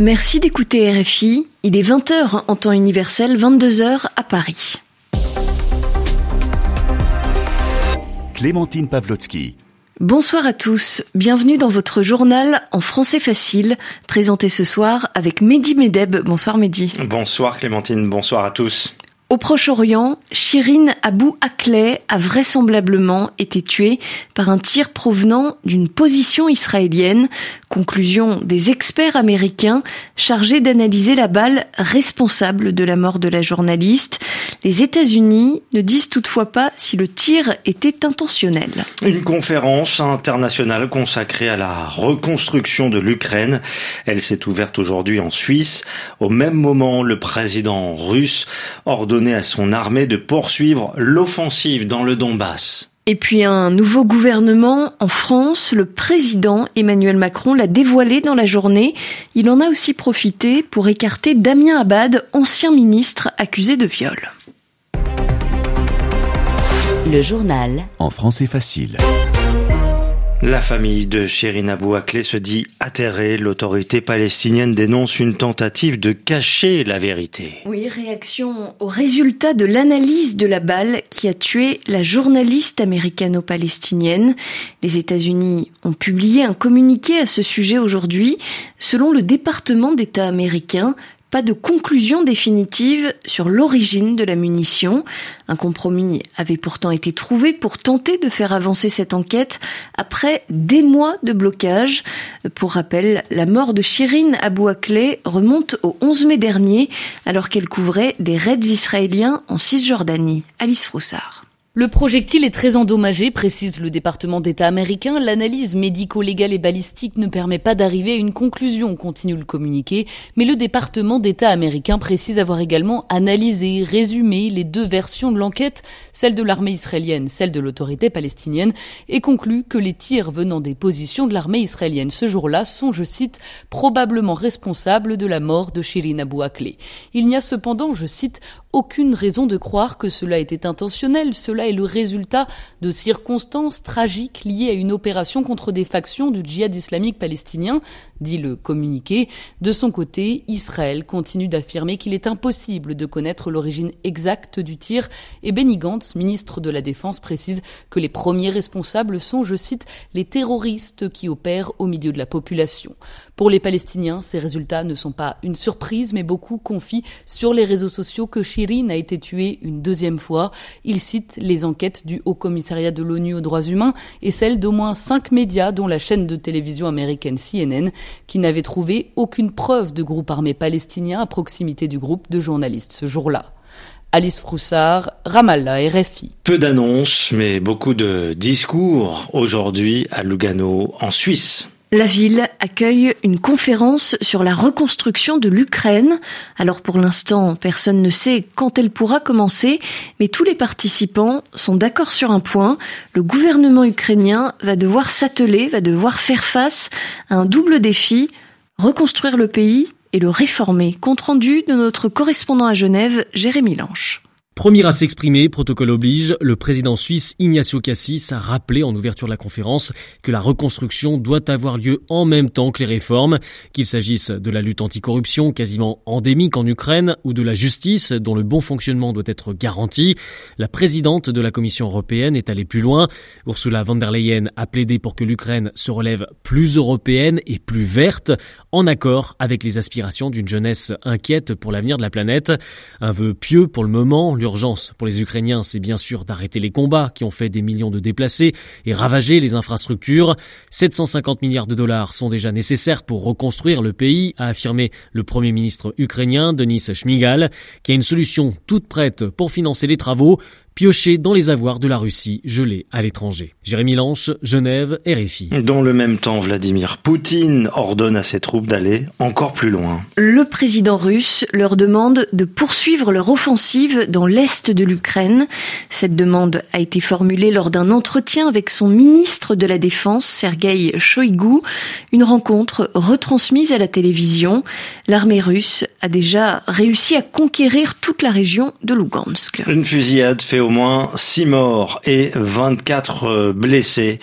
Merci d'écouter RFI. Il est 20h en temps universel, 22h à Paris. Clémentine Pavlotsky. Bonsoir à tous, bienvenue dans votre journal en français facile, présenté ce soir avec Mehdi Medeb. Bonsoir Mehdi. Bonsoir Clémentine, bonsoir à tous. Au Proche-Orient, Shirin Abu Akleh a vraisemblablement été tuée par un tir provenant d'une position israélienne. Conclusion des experts américains chargés d'analyser la balle responsable de la mort de la journaliste. Les États-Unis ne disent toutefois pas si le tir était intentionnel. Une conférence internationale consacrée à la reconstruction de l'Ukraine. Elle s'est ouverte aujourd'hui en Suisse. Au même moment, le président russe ordonne à son armée de poursuivre l'offensive dans le Donbass. Et puis un nouveau gouvernement en France, le président Emmanuel Macron l'a dévoilé dans la journée. Il en a aussi profité pour écarter Damien Abad, ancien ministre accusé de viol. Le journal en français facile. La famille de Shirin Abou Akleh se dit atterrée. L'autorité palestinienne dénonce une tentative de cacher la vérité. Oui, réaction au résultat de l'analyse de la balle qui a tué la journaliste américano-palestinienne. Les États-Unis ont publié un communiqué à ce sujet aujourd'hui. Selon le département d'État américain, pas de conclusion définitive sur l'origine de la munition. Un compromis avait pourtant été trouvé pour tenter de faire avancer cette enquête après des mois de blocage. Pour rappel, la mort de Shirin Abou Akleh remonte au 11 mai dernier alors qu'elle couvrait des raids israéliens en Cisjordanie. Alice Froussard. Le projectile est très endommagé, précise le département d'État américain. L'analyse médico-légale et balistique ne permet pas d'arriver à une conclusion, continue le communiqué. Mais le département d'État américain précise avoir également analysé, résumé les deux versions de l'enquête, celle de l'armée israélienne, celle de l'autorité palestinienne, et conclut que les tirs venant des positions de l'armée israélienne ce jour-là sont, je cite, probablement responsables de la mort de Shirin Abou Akleh. Il n'y a cependant, je cite, aucune raison de croire que cela était intentionnel. Cela est le résultat de circonstances tragiques liées à une opération contre des factions du djihad islamique palestinien, dit le communiqué. De son côté, Israël continue d'affirmer qu'il est impossible de connaître l'origine exacte du tir et Benny Gantz, ministre de la Défense, précise que les premiers responsables sont, je cite, les terroristes qui opèrent au milieu de la population. Pour les Palestiniens, ces résultats ne sont pas une surprise, mais beaucoup confient sur les réseaux sociaux que a été tué une deuxième fois. Il cite les enquêtes du Haut Commissariat de l'ONU aux droits humains et celles d'au moins cinq médias, dont la chaîne de télévision américaine CNN, qui n'avait trouvé aucune preuve de groupe armé palestinien à proximité du groupe de journalistes ce jour-là. Alice Froussard, Ramallah, RFI. Peu d'annonces, mais beaucoup de discours aujourd'hui à Lugano, en Suisse. La ville accueille une conférence sur la reconstruction de l'Ukraine. Alors pour l'instant, personne ne sait quand elle pourra commencer, mais tous les participants sont d'accord sur un point. Le gouvernement ukrainien va devoir s'atteler, va devoir faire face à un double défi, reconstruire le pays et le réformer. Compte rendu de notre correspondant à Genève, Jérémy Lanche. Premier à s'exprimer, protocole oblige, le président suisse Ignacio Cassis a rappelé en ouverture de la conférence que la reconstruction doit avoir lieu en même temps que les réformes, qu'il s'agisse de la lutte anticorruption quasiment endémique en Ukraine ou de la justice dont le bon fonctionnement doit être garanti. La présidente de la Commission européenne est allée plus loin. Ursula von der Leyen a plaidé pour que l'Ukraine se relève plus européenne et plus verte, en accord avec les aspirations d'une jeunesse inquiète pour l'avenir de la planète. Un vœu pieux pour le moment, L'urgence pour les Ukrainiens, c'est bien sûr d'arrêter les combats qui ont fait des millions de déplacés et ravagé les infrastructures. 750 milliards de dollars sont déjà nécessaires pour reconstruire le pays, a affirmé le premier ministre ukrainien Denis Shmigal, qui a une solution toute prête pour financer les travaux, pioché dans les avoirs de la Russie gelés à l'étranger. Jérémy Lanche, Genève, RFI. Dans le même temps, Vladimir Poutine ordonne à ses troupes d'aller encore plus loin. Le président russe leur demande de poursuivre leur offensive dans l'est de l'Ukraine. Cette demande a été formulée lors d'un entretien avec son ministre de la Défense, Sergei Shoigu, une rencontre retransmise à la télévision. L'armée russe a déjà réussi à conquérir toute la région de Lugansk. Une fusillade fait au moins 6 morts et 24 blessés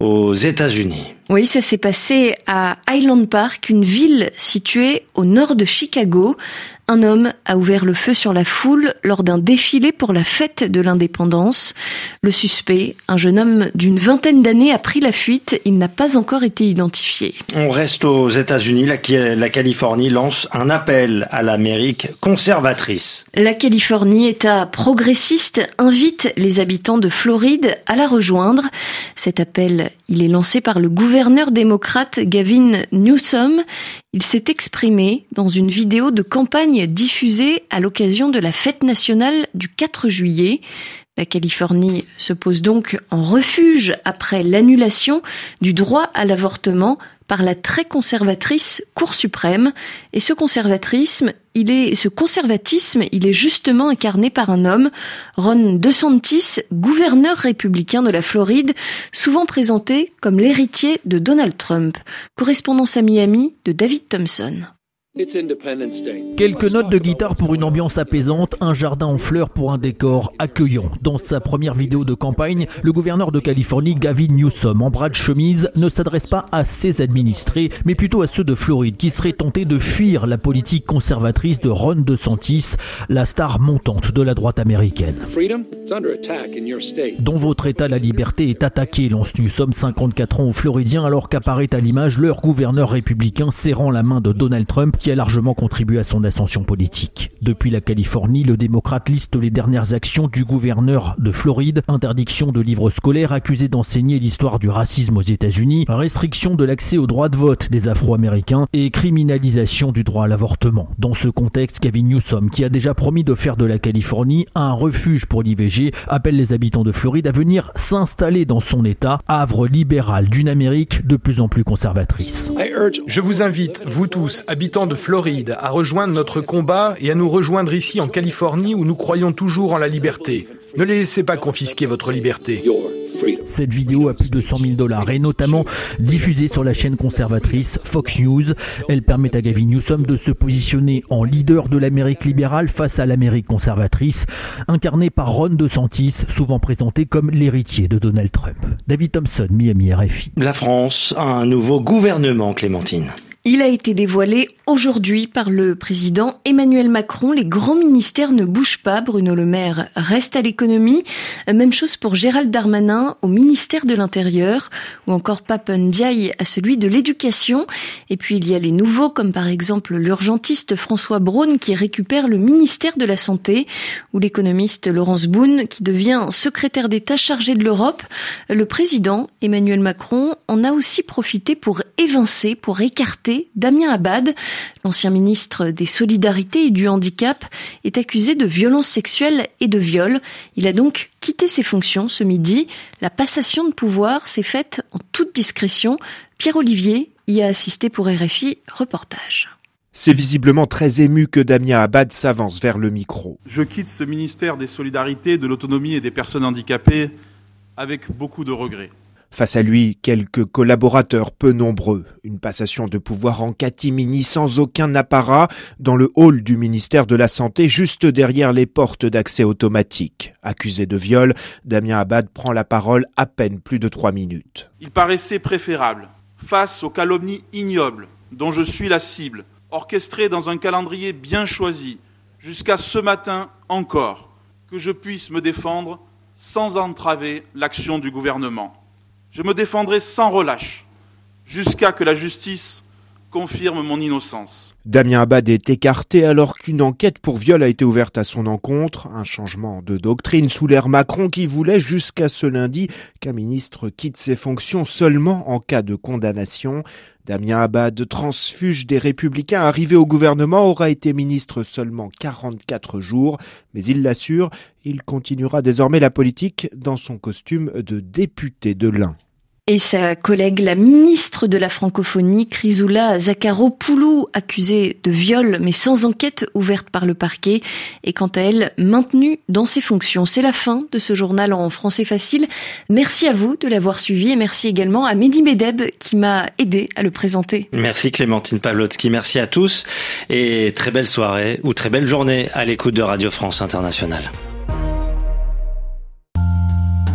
aux États-Unis. Oui, ça s'est passé à Highland Park, une ville située au nord de Chicago. Un homme a ouvert le feu sur la foule lors d'un défilé pour la fête de l'indépendance. Le suspect, un jeune homme d'une vingtaine d'années, a pris la fuite. Il n'a pas encore été identifié. On reste aux États-Unis. La, Californie lance un appel à l'Amérique conservatrice. La Californie, État progressiste, invite les habitants de Floride à la rejoindre. Cet appel, il est lancé par le gouverneur démocrate Gavin Newsom. Il s'est exprimé dans une vidéo de campagne diffusée à l'occasion de la fête nationale du 4 juillet. La Californie se pose donc en refuge après l'annulation du droit à l'avortement par la très conservatrice Cour suprême. Et ce conservatisme, il est, ce conservatisme, il est justement incarné par un homme, Ron DeSantis, gouverneur républicain de la Floride, souvent présenté comme l'héritier de Donald Trump. Correspondance à Miami de David Thompson. Quelques notes de guitare pour une ambiance apaisante, un jardin en fleurs pour un décor accueillant. Dans sa première vidéo de campagne, le gouverneur de Californie, Gavin Newsom, en bras de chemise, ne s'adresse pas à ses administrés, mais plutôt à ceux de Floride qui seraient tentés de fuir la politique conservatrice de Ron DeSantis, la star montante de la droite américaine. Dans votre État, la liberté est attaquée, lance Newsom 54 ans aux Floridiens alors qu'apparaît à l'image leur gouverneur républicain serrant la main de Donald Trump qui a largement contribué à son ascension politique. Depuis la Californie, le démocrate liste les dernières actions du gouverneur de Floride, interdiction de livres scolaires accusés d'enseigner l'histoire du racisme aux États-Unis, restriction de l'accès au droit de vote des Afro-Américains et criminalisation du droit à l'avortement. Dans ce contexte, Kevin Newsom, qui a déjà promis de faire de la Californie un refuge pour l'IVG, appelle les habitants de Floride à venir s'installer dans son État, havre libéral d'une Amérique de plus en plus conservatrice. Je vous invite, vous tous, habitants de de Floride à rejoindre notre combat et à nous rejoindre ici en Californie où nous croyons toujours en la liberté. Ne les laissez pas confisquer votre liberté. Cette vidéo a plus de 100 000 dollars et notamment diffusée sur la chaîne conservatrice Fox News. Elle permet à Gavin Newsom de se positionner en leader de l'Amérique libérale face à l'Amérique conservatrice, incarnée par Ron DeSantis, souvent présenté comme l'héritier de Donald Trump. David Thompson, Miami RFI. La France a un nouveau gouvernement, Clémentine. Il a été dévoilé aujourd'hui par le président Emmanuel Macron. Les grands ministères ne bougent pas. Bruno Le Maire reste à l'économie. Même chose pour Gérald Darmanin au ministère de l'Intérieur ou encore Papen Ndiaye à celui de l'Éducation. Et puis il y a les nouveaux comme par exemple l'urgentiste François Braun qui récupère le ministère de la Santé ou l'économiste Laurence Boone qui devient secrétaire d'État chargé de l'Europe. Le président Emmanuel Macron en a aussi profité pour évincer, pour écarter Damien Abad, l'ancien ministre des Solidarités et du Handicap, est accusé de violences sexuelles et de viol. Il a donc quitté ses fonctions ce midi. La passation de pouvoir s'est faite en toute discrétion. Pierre Olivier y a assisté pour RFI. Reportage. C'est visiblement très ému que Damien Abad s'avance vers le micro. Je quitte ce ministère des Solidarités, de l'Autonomie et des Personnes handicapées avec beaucoup de regrets. Face à lui, quelques collaborateurs peu nombreux. Une passation de pouvoir en catimini sans aucun apparat dans le hall du ministère de la Santé, juste derrière les portes d'accès automatique. Accusé de viol, Damien Abad prend la parole à peine plus de trois minutes. Il paraissait préférable, face aux calomnies ignobles dont je suis la cible, orchestrées dans un calendrier bien choisi, jusqu'à ce matin encore, que je puisse me défendre sans entraver l'action du gouvernement. Je me défendrai sans relâche jusqu'à que la justice confirme mon innocence. Damien Abad est écarté alors qu'une enquête pour viol a été ouverte à son encontre, un changement de doctrine sous l'ère Macron qui voulait jusqu'à ce lundi qu'un ministre quitte ses fonctions seulement en cas de condamnation. Damien Abad, transfuge des républicains arrivé au gouvernement, aura été ministre seulement 44 jours, mais il l'assure, il continuera désormais la politique dans son costume de député de l'Ain et sa collègue, la ministre de la francophonie, Chrysoula Zakharopoulou, accusée de viol mais sans enquête ouverte par le parquet, est quant à elle maintenue dans ses fonctions. C'est la fin de ce journal en français facile. Merci à vous de l'avoir suivi et merci également à Mehdi Medeb qui m'a aidé à le présenter. Merci Clémentine Pavlotsky, merci à tous et très belle soirée ou très belle journée à l'écoute de Radio France Internationale.